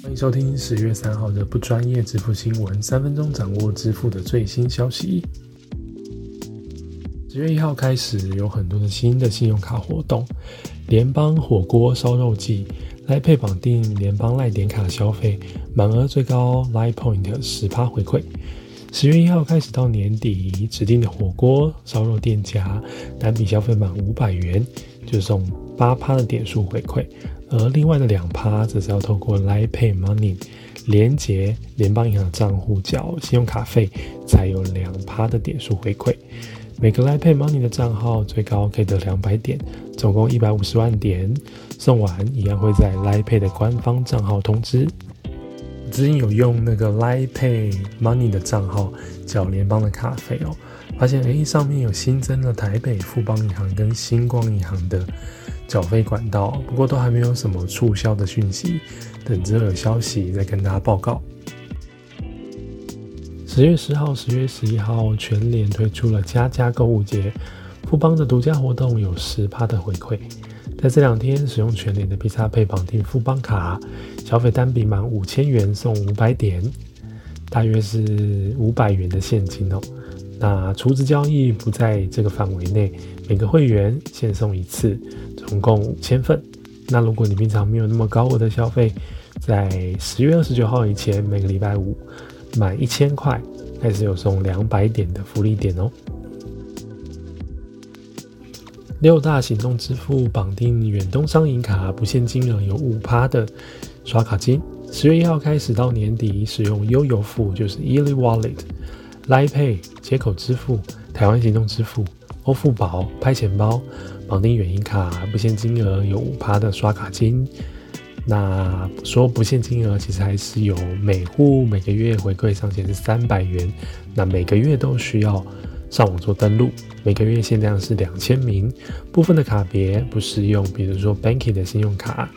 欢迎收听十月三号的不专业支付新闻，三分钟掌握支付的最新消息。十月一号开始，有很多的新的信用卡活动，联邦火锅烧肉季、来配绑定联邦赖点卡消费，满额最高 Line Point 十趴回馈。十月一号开始到年底，指定的火锅烧肉店家单笔消费满五百元，就送八趴的点数回馈。而另外的两趴，则是要透过 l i p a y Money 连接联邦银行账户缴信用卡费，才有两趴的点数回馈。每个 l i p a y Money 的账号最高可以得两百点，总共一百五十万点。送完一样会在 l i p a y 的官方账号通知。之前有用那个 l i p a y Money 的账号缴联邦的卡费哦，发现诶上面有新增了台北富邦银行跟星光银行的。缴费管道，不过都还没有什么促销的讯息，等着有消息再跟大家报告。十月十号、十月十一号，全联推出了加加购物节，富邦的独家活动有十趴的回馈，在这两天使用全联的 P 叉配绑定富邦卡，消费单笔满五千元送五百点，大约是五百元的现金哦。那储值交易不在这个范围内，每个会员限送一次，总共五千份。那如果你平常没有那么高额的消费，在十月二十九号以前，每个礼拜五满一千块，还是有送两百点的福利点哦。六大行动支付绑定远东商银卡，不限金额，有五趴的刷卡金。十月一号开始到年底，使用悠游付就是 e l y Wallet。Lipay 接口支付、台湾行动支付、欧付宝、拍钱包、绑定远银卡，不限金额，有五趴的刷卡金。那说不限金额，其实还是有每户每个月回馈上限是三百元。那每个月都需要上网做登录，每个月限量是两千名。部分的卡别不适用，比如说 Banky 的信用卡。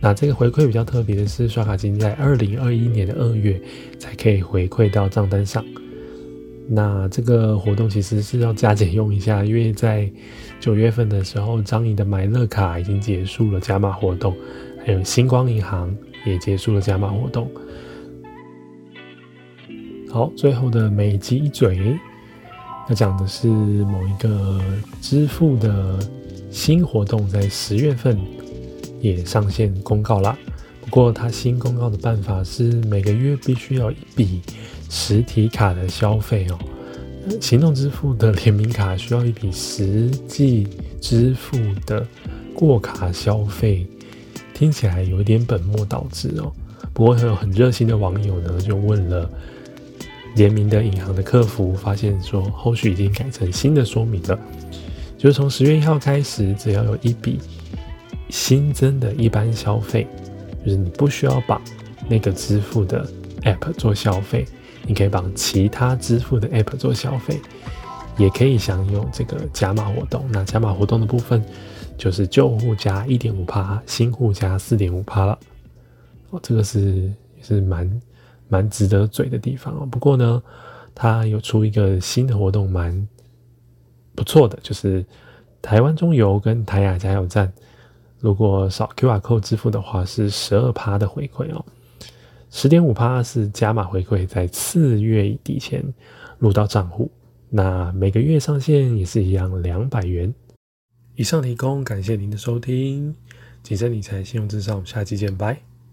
那这个回馈比较特别的是，刷卡金在二零二一年的二月才可以回馈到账单上。那这个活动其实是要加减用一下，因为在九月份的时候，张仪的买乐卡已经结束了加码活动，还有星光银行也结束了加码活动。好，最后的美鸡一嘴，要讲的是某一个支付的新活动，在十月份也上线公告了。不过它新公告的办法是每个月必须要一笔。实体卡的消费哦，行动支付的联名卡需要一笔实际支付的过卡消费，听起来有一点本末倒置哦。不过有很热心的网友呢，就问了联名的银行的客服，发现说后续已经改成新的说明了，就是从十月一号开始，只要有一笔新增的一般消费，就是你不需要把那个支付的 app 做消费。你可以绑其他支付的 App 做消费，也可以享有这个加码活动。那加码活动的部分就是旧户加一点五趴，新户加四点五趴了。哦，这个是是蛮蛮值得嘴的地方哦。不过呢，它有出一个新的活动，蛮不错的，就是台湾中油跟台亚加油站，如果扫 QR Code 支付的话，是十二趴的回馈哦。十点五趴是加码回馈，在次月底前入到账户。那每个月上限也是一样，两百元以上提供。感谢您的收听，谨慎理财，信用至上，我们下期见，拜。